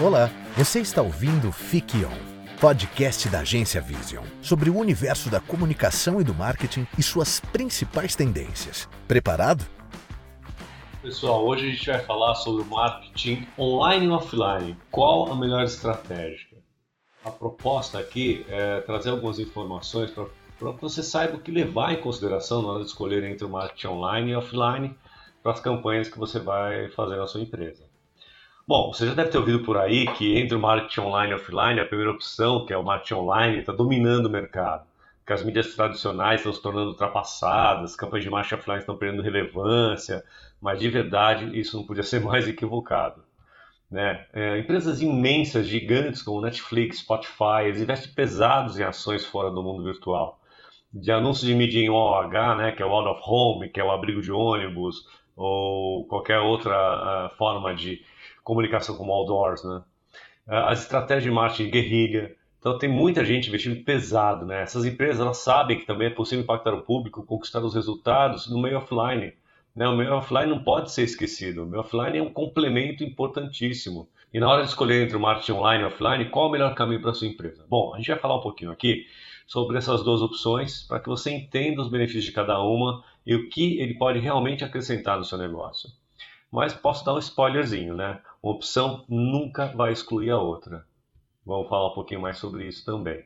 Olá, você está ouvindo Fique On, podcast da agência Vision, sobre o universo da comunicação e do marketing e suas principais tendências. Preparado? Pessoal, hoje a gente vai falar sobre o marketing online e offline. Qual a melhor estratégia? A proposta aqui é trazer algumas informações para que você saiba o que levar em consideração na hora de escolher entre o marketing online e offline para as campanhas que você vai fazer na sua empresa. Bom, você já deve ter ouvido por aí que entre o marketing online e offline, a primeira opção, que é o marketing online, está dominando o mercado. Que as mídias tradicionais estão se tornando ultrapassadas, campanhas de marketing offline estão perdendo relevância, mas de verdade isso não podia ser mais equivocado. Né? É, empresas imensas, gigantes como Netflix, Spotify, investem pesados em ações fora do mundo virtual. De anúncios de mídia em OH, né, que é o out of home, que é o abrigo de ônibus, ou qualquer outra uh, forma de comunicação como outdoors, né? Uh, as estratégias de marketing guerrilha. Então tem muita gente investindo pesado, né? Essas empresas elas sabem que também é possível impactar o público, conquistar os resultados no meio offline. Né? O meio offline não pode ser esquecido. O meio offline é um complemento importantíssimo. E na hora de escolher entre o marketing online e offline, qual é o melhor caminho para a sua empresa? Bom, a gente vai falar um pouquinho aqui sobre essas duas opções para que você entenda os benefícios de cada uma e o que ele pode realmente acrescentar no seu negócio. Mas posso dar um spoilerzinho, né? Opção nunca vai excluir a outra. Vamos falar um pouquinho mais sobre isso também.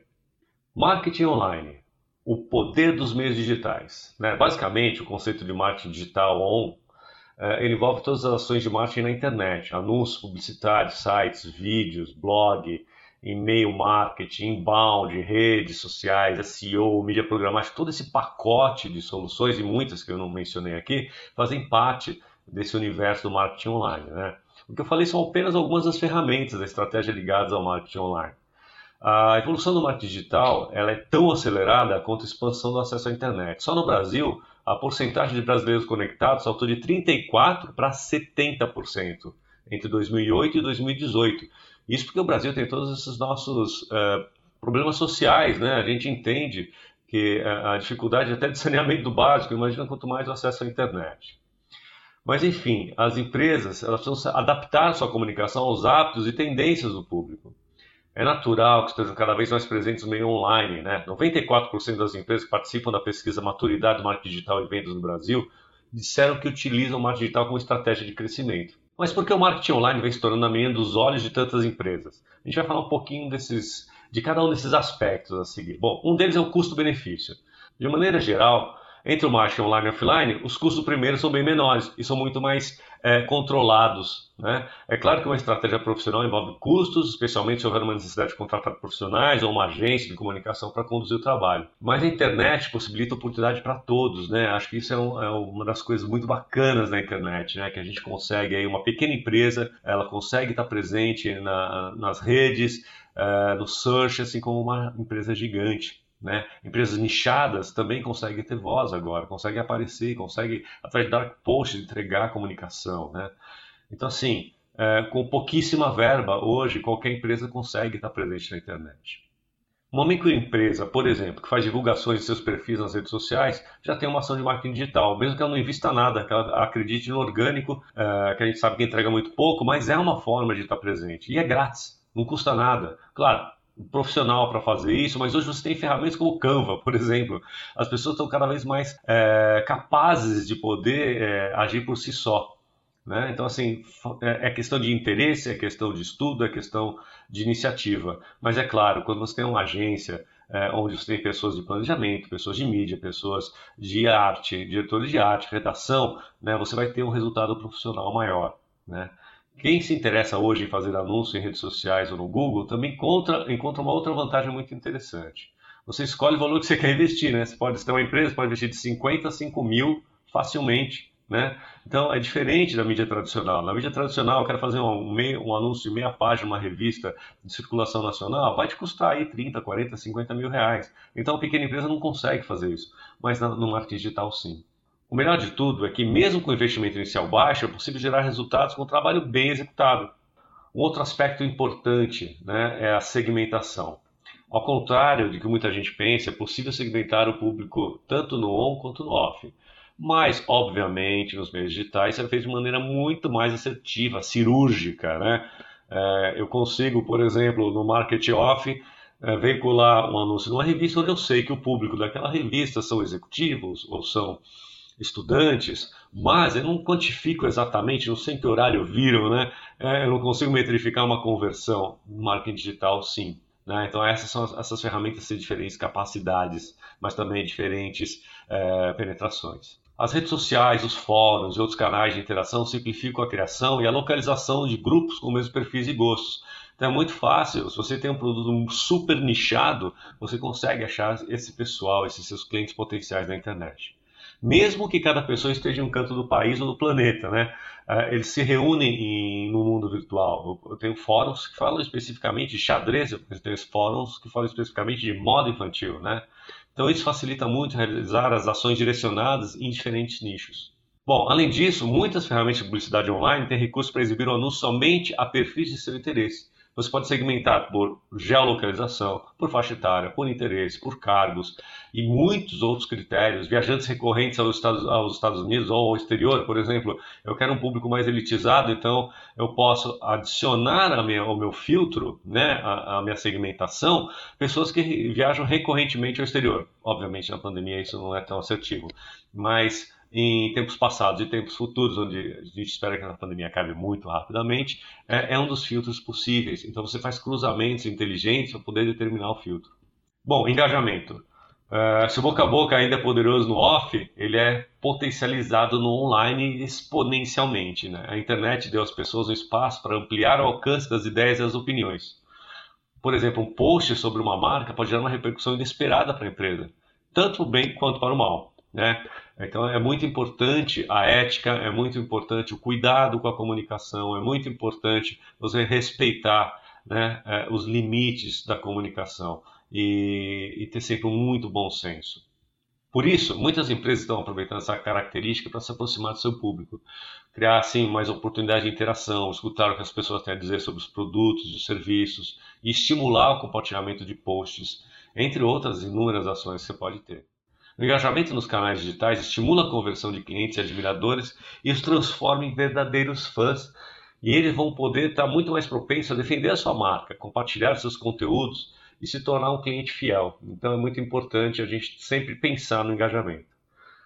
Marketing online o poder dos meios digitais. Né? Basicamente, o conceito de marketing digital on é, envolve todas as ações de marketing na internet, anúncios publicitários, sites, vídeos, blog, e-mail marketing, inbound, redes sociais, SEO, mídia programática, todo esse pacote de soluções e muitas que eu não mencionei aqui fazem parte desse universo do marketing online. Né? O que eu falei são apenas algumas das ferramentas da estratégia ligadas ao marketing online. A evolução do marketing digital ela é tão acelerada quanto a expansão do acesso à internet. Só no Brasil, a porcentagem de brasileiros conectados saltou de 34% para 70% entre 2008 e 2018. Isso porque o Brasil tem todos esses nossos uh, problemas sociais, né? A gente entende que a dificuldade até de saneamento básico, imagina quanto mais o acesso à internet. Mas enfim, as empresas elas precisam adaptar sua comunicação aos hábitos e tendências do público é natural que estejam cada vez mais presentes no meio online. Né? 94% das empresas que participam da pesquisa Maturidade do Marketing Digital e Vendas no Brasil disseram que utilizam o marketing digital como estratégia de crescimento. Mas por que o marketing online vem se tornando a menina dos olhos de tantas empresas? A gente vai falar um pouquinho desses, de cada um desses aspectos a seguir. Bom, um deles é o custo-benefício. De maneira geral, entre o marketing online e offline, os custos do primeiro são bem menores e são muito mais é, controlados. Né? É claro que uma estratégia profissional envolve custos, especialmente se houver uma necessidade de contratar profissionais ou uma agência de comunicação para conduzir o trabalho. Mas a internet possibilita oportunidade para todos. Né? Acho que isso é, um, é, uma das coisas muito bacanas da internet, né? que a gente consegue, aí, uma pequena empresa, ela consegue estar presente na, nas redes, é, no search, assim como uma empresa gigante. Né? Empresas nichadas também conseguem ter voz agora, conseguem aparecer, conseguem, através de dark posts, entregar comunicação. Né? Então, assim, é, com pouquíssima verba, hoje, qualquer empresa consegue estar presente na internet. Uma microempresa, por exemplo, que faz divulgações de seus perfis nas redes sociais, já tem uma ação de marketing digital, mesmo que ela não invista nada, que ela acredite no orgânico, é, que a gente sabe que entrega muito pouco, mas é uma forma de estar presente. E é grátis, não custa nada. Claro, profissional para fazer isso, mas hoje você tem ferramentas como Canva, por exemplo. As pessoas estão cada vez mais é, capazes de poder é, agir por si só. Né? Então, assim, é, é questão de interesse, é questão de estudo, é questão de iniciativa. Mas é claro, quando você tem uma agência é, onde você tem pessoas de planejamento, pessoas de mídia, pessoas de arte, diretores de arte, redação, né, você vai ter um resultado profissional maior. Né? Quem se interessa hoje em fazer anúncio em redes sociais ou no Google também encontra, encontra uma outra vantagem muito interessante. Você escolhe o valor que você quer investir, né? Você pode ter uma empresa, pode investir de 50 a 5 mil facilmente, né? Então é diferente da mídia tradicional. Na mídia tradicional, eu quero fazer um, meio, um anúncio de meia página, uma revista de circulação nacional, vai te custar aí 30, 40, 50 mil reais. Então a pequena empresa não consegue fazer isso, mas no marketing digital sim. O melhor de tudo é que, mesmo com investimento inicial baixo, é possível gerar resultados com um trabalho bem executado. Um outro aspecto importante né, é a segmentação. Ao contrário de que muita gente pensa, é possível segmentar o público tanto no on quanto no off. Mas, obviamente, nos meios digitais é feito de maneira muito mais assertiva, cirúrgica. Né? É, eu consigo, por exemplo, no marketing off, é, veicular um anúncio numa revista onde eu sei que o público daquela revista são executivos ou são estudantes, mas eu não quantifico exatamente, não sei em que horário viram, né? É, eu não consigo metrificar uma conversão marketing digital, sim. Né? Então essas são essas ferramentas têm diferentes capacidades, mas também diferentes é, penetrações. As redes sociais, os fóruns e outros canais de interação simplificam a criação e a localização de grupos com o mesmo perfis e gostos. Então é muito fácil, se você tem um produto super nichado, você consegue achar esse pessoal, esses seus clientes potenciais na internet mesmo que cada pessoa esteja em um canto do país ou do planeta, né? Uh, eles se reúnem em, no mundo virtual. Eu, tenho fóruns que falam especificamente de xadrez, eu tenho fóruns que falam especificamente de moda infantil, né? Então isso facilita muito realizar as ações direcionadas em diferentes nichos. Bom, além disso, muitas ferramentas de publicidade online têm recursos para exibir o anúncio somente a perfis de seu interesse. Você pode segmentar por geolocalização, por faixa etária, por interesse, por cargos e muitos outros critérios. Viajantes recorrentes aos Estados, aos Estados Unidos ou ao exterior, por exemplo, eu quero um público mais elitizado, então eu posso adicionar minha, ao meu filtro, né, a, a minha segmentação, pessoas que viajam recorrentemente ao exterior. Obviamente, na pandemia isso não é tão assertivo, mas em tempos passados e tempos futuros, onde a gente espera que a pandemia acabe muito rapidamente, é, é um dos filtros possíveis. Então você faz cruzamentos inteligentes para poder determinar o filtro. Bom, engajamento. Uh, se o boca a boca ainda é poderoso no off, ele é potencializado no online exponencialmente. Né? A internet deu às pessoas um espaço para ampliar o alcance das ideias e das opiniões. Por exemplo, um post sobre uma marca pode gerar uma repercussão inesperada para a empresa, tanto para o bem quanto para o mal. Né? Então é muito importante a ética, é muito importante o cuidado com a comunicação, é muito importante você respeitar né, é, os limites da comunicação e, e ter sempre muito bom senso. Por isso, muitas empresas estão aproveitando essa característica para se aproximar do seu público, criar assim mais oportunidade de interação, escutar o que as pessoas têm a dizer sobre os produtos os serviços e estimular o compartilhamento de posts, entre outras inúmeras ações que você pode ter. O engajamento nos canais digitais estimula a conversão de clientes e admiradores e os transforma em verdadeiros fãs. E eles vão poder estar muito mais propensos a defender a sua marca, compartilhar seus conteúdos e se tornar um cliente fiel. Então é muito importante a gente sempre pensar no engajamento.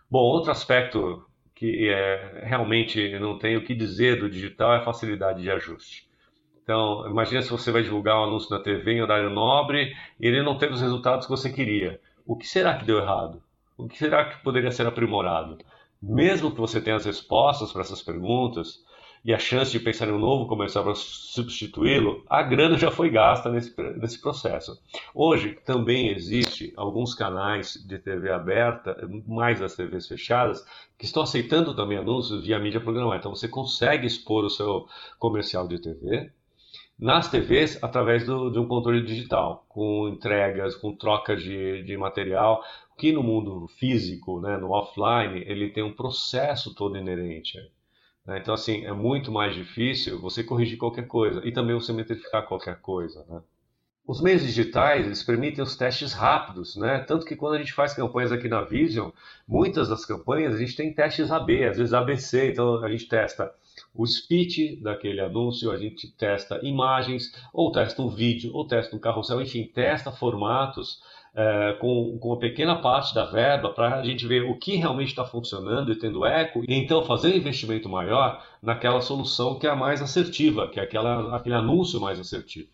Bom, outro aspecto que é, realmente não tem o que dizer do digital é a facilidade de ajuste. Então, imagine se você vai divulgar um anúncio na TV em horário nobre e ele não teve os resultados que você queria. O que será que deu errado? O que será que poderia ser aprimorado? Mesmo que você tenha as respostas para essas perguntas e a chance de pensar em um novo comercial para substituí-lo, a grana já foi gasta nesse, nesse processo. Hoje também existe alguns canais de TV aberta, mais as TVs fechadas, que estão aceitando também anúncios via mídia programada. Então você consegue expor o seu comercial de TV nas TVs através do, de um controle digital, com entregas, com troca de, de material, que no mundo físico, né, no offline, ele tem um processo todo inerente. Né? Então, assim, é muito mais difícil você corrigir qualquer coisa e também você metrificar qualquer coisa. Né? Os meios digitais eles permitem os testes rápidos, né? Tanto que quando a gente faz campanhas aqui na Vision, muitas das campanhas a gente tem testes AB, às vezes ABC, então a gente testa o speech daquele anúncio, a gente testa imagens, ou testa um vídeo, ou testa um carrossel, enfim, testa formatos é, com, com uma pequena parte da verba para a gente ver o que realmente está funcionando e tendo eco, e então fazer um investimento maior naquela solução que é a mais assertiva, que é aquela, aquele anúncio mais assertivo.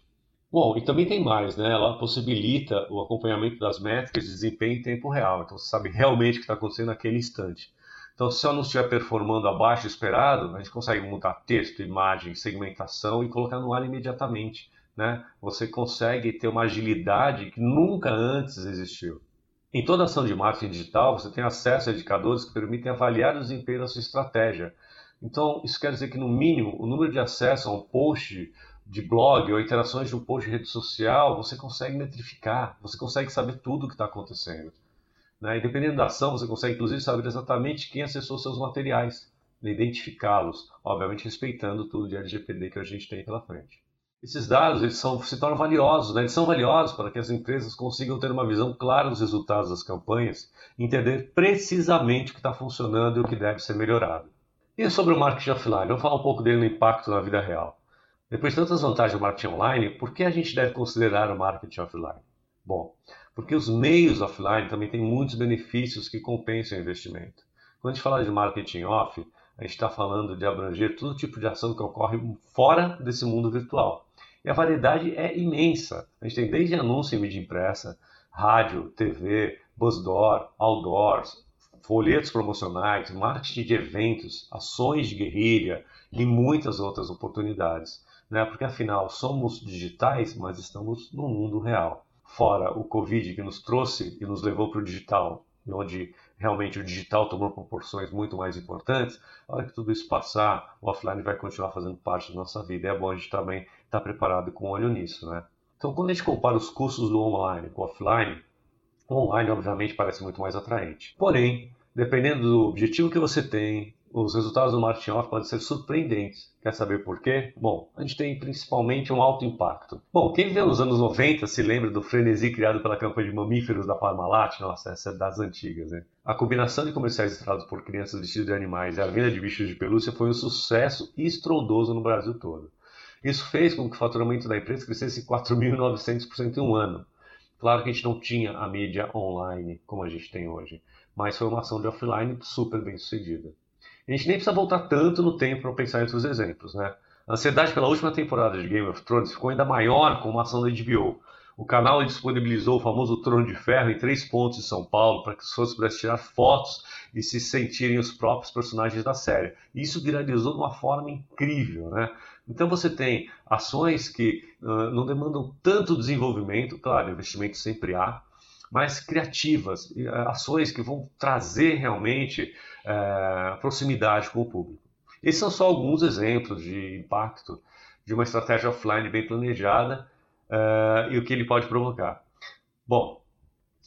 Bom, e também tem mais, né? Ela possibilita o acompanhamento das métricas de desempenho em tempo real. Então você sabe realmente o que está acontecendo naquele instante. Então, se o anúncio estiver performando abaixo do esperado, a gente consegue mudar texto, imagem, segmentação e colocar no ar imediatamente né? Você consegue ter uma agilidade que nunca antes existiu. Em toda ação de marketing digital, você tem acesso a indicadores que permitem avaliar o desempenho da sua estratégia. Então, isso quer dizer que, no mínimo, o número de acesso a um post de blog ou interações de um post de rede social, você consegue metrificar, você consegue saber tudo o que está acontecendo. Né? E dependendo da ação, você consegue, inclusive, saber exatamente quem acessou seus materiais, né? identificá-los, obviamente respeitando tudo de LGPD que a gente tem pela frente esses dados eles são, se tornam valiosos, né? eles são valiosos para que as empresas consigam ter uma visão clara dos resultados das campanhas, entender precisamente o que está funcionando e o que deve ser melhorado. E sobre o marketing offline, vamos falar um pouco dele no impacto na vida real. Depois de tantas vantagens do marketing online, por que a gente deve considerar o marketing offline? Bom, porque os meios offline também têm muitos benefícios que compensam o investimento. Quando a gente fala de marketing off, a gente está falando de abranger todo tipo de ação que ocorre fora desse mundo virtual. E a variedade é imensa. A gente tem desde anúncio em mídia impressa, rádio, TV, buzzdoor, outdoors, folhetos promocionais, marketing de eventos, ações de guerrilha e muitas outras oportunidades. Né? Porque afinal somos digitais, mas estamos no mundo real. Fora o Covid que nos trouxe e nos levou para o digital, onde realmente o digital tomou proporções muito mais importantes, a hora que tudo isso passar, o offline vai continuar fazendo parte da nossa vida. É bom a gente também estar tá preparado com olho nisso, né? Então, quando a gente compara os custos do online com o offline, o online, obviamente, parece muito mais atraente. Porém, dependendo do objetivo que você tem, os resultados do marketing off podem ser surpreendentes. Quer saber por quê? Bom, a gente tem principalmente um alto impacto. Bom, quem viveu nos anos 90 se lembra do frenesi criado pela campanha de mamíferos da Parmalat? Nossa, essa é das antigas, né? A combinação de comerciais estrados por crianças vestidas de animais e a venda de bichos de pelúcia foi um sucesso estrondoso no Brasil todo. Isso fez com que o faturamento da empresa crescesse 4.900% em um ano. Claro que a gente não tinha a mídia online como a gente tem hoje, mas foi uma ação de offline super bem sucedida. A gente nem precisa voltar tanto no tempo para pensar em outros exemplos, né? A ansiedade pela última temporada de Game of Thrones ficou ainda maior com uma ação da HBO. O canal disponibilizou o famoso Trono de Ferro em três pontos de São Paulo para que os fãs pudessem tirar fotos e se sentirem os próprios personagens da série. Isso viralizou de uma forma incrível, né? Então você tem ações que uh, não demandam tanto desenvolvimento, claro, investimento sempre há, mas criativas, uh, ações que vão trazer realmente uh, proximidade com o público. Esses são só alguns exemplos de impacto de uma estratégia offline bem planejada e o que ele pode provocar. Bom,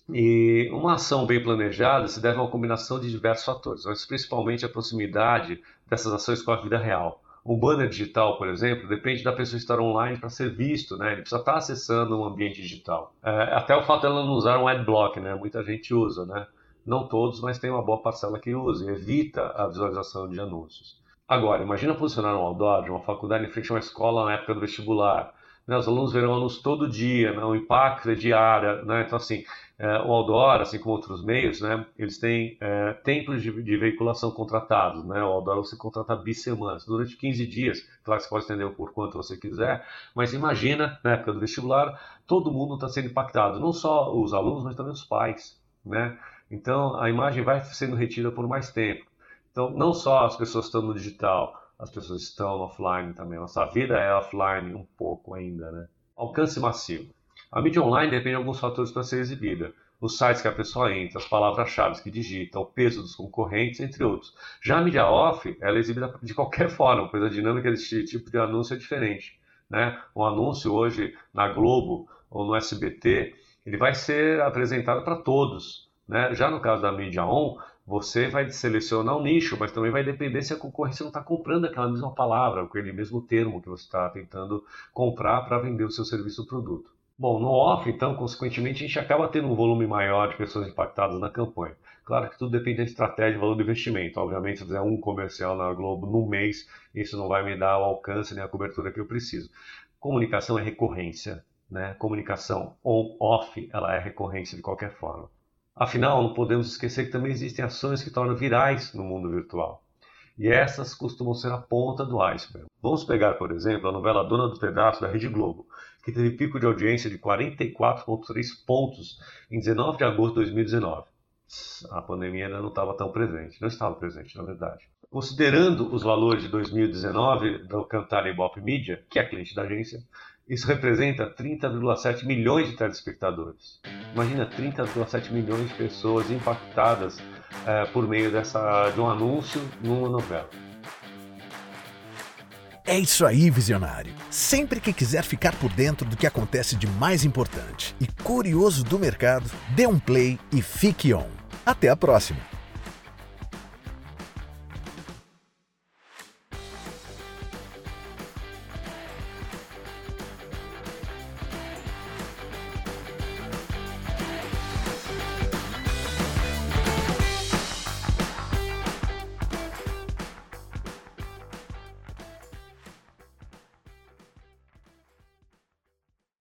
e uma ação bem planejada se deve a uma combinação de diversos fatores, mas principalmente a proximidade dessas ações com a vida real. Um banner digital, por exemplo, depende da pessoa estar online para ser visto, né? Ele precisa estar acessando um ambiente digital. É, até o fato dela não usar um adblock, né? Muita gente usa, né? Não todos, mas tem uma boa parcela que usa e evita a visualização de anúncios. Agora, imagina posicionar um outdoor de uma faculdade em frente a uma escola na época do vestibular. Né? Os alunos verão anúncios todo dia, né? o impacto é diário. Né? Então, assim, é, o Outdoor, assim como outros meios, né, eles têm é, tempos de, de, veiculação contratados. Né? O Outdoor você contrata bissemanas, durante 15 dias. Claro você pode estender por quanto você quiser, mas imagina, na época do vestibular, todo mundo está sendo impactado, não só os alunos, mas também os pais. Né? Então, a imagem vai sendo retida por mais tempo. Então, não só as pessoas estão no digital, as pessoas estão offline também. Nossa vida é offline um pouco ainda. Né? Alcance massivo. A mídia online depende de alguns fatores para ser exibida. Os sites que a pessoa entra, as palavras-chave que digita, o peso dos concorrentes, entre outros. Já a mídia off, ela é exibida de qualquer forma, pois a dinâmica desse tipo de anúncio é diferente. Né? Um anúncio hoje na Globo ou no SBT, ele vai ser apresentado para todos. Né? Já no caso da mídia on, você vai selecionar um nicho, mas também vai depender se a concorrência não está comprando aquela mesma palavra, aquele mesmo termo que você está tentando comprar para vender o seu serviço ou produto. Bom, no off, então, consequentemente, a gente acaba tendo um volume maior de pessoas impactadas na campanha. Claro que tudo depende da estratégia e valor do investimento. Obviamente, se eu fizer um comercial na Globo no mês, isso não vai me dar o alcance nem a cobertura que eu preciso. Comunicação é recorrência, né? Comunicação on-off, ela é recorrência de qualquer forma. Afinal, não podemos esquecer que também existem ações que tornam virais no mundo virtual. E essas costumam ser a ponta do iceberg. Vamos pegar, por exemplo, a novela Dona do Pedaço da Rede Globo, que teve pico de audiência de 44,3 pontos em 19 de agosto de 2019. A pandemia ainda não estava tão presente, não estava presente, na verdade. Considerando os valores de 2019 do Cantar Ibope Media, que é cliente da agência, isso representa 30,7 milhões de telespectadores. Imagina 30,7 milhões de pessoas impactadas é, por meio dessa, de um anúncio numa novela. É isso aí, visionário! Sempre que quiser ficar por dentro do que acontece de mais importante e curioso do mercado, dê um play e fique on. Até a próxima!